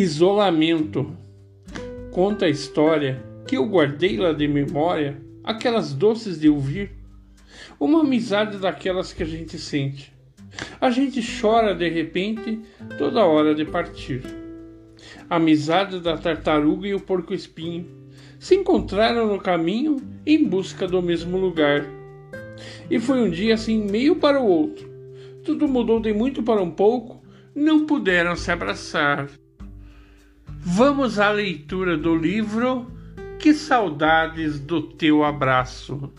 Isolamento. Conta a história que eu guardei lá de memória, aquelas doces de ouvir. Uma amizade daquelas que a gente sente. A gente chora de repente toda hora de partir. A amizade da tartaruga e o porco-espinho se encontraram no caminho em busca do mesmo lugar. E foi um dia assim, meio para o outro. Tudo mudou de muito para um pouco, não puderam se abraçar. Vamos à leitura do livro Que Saudades do Teu Abraço.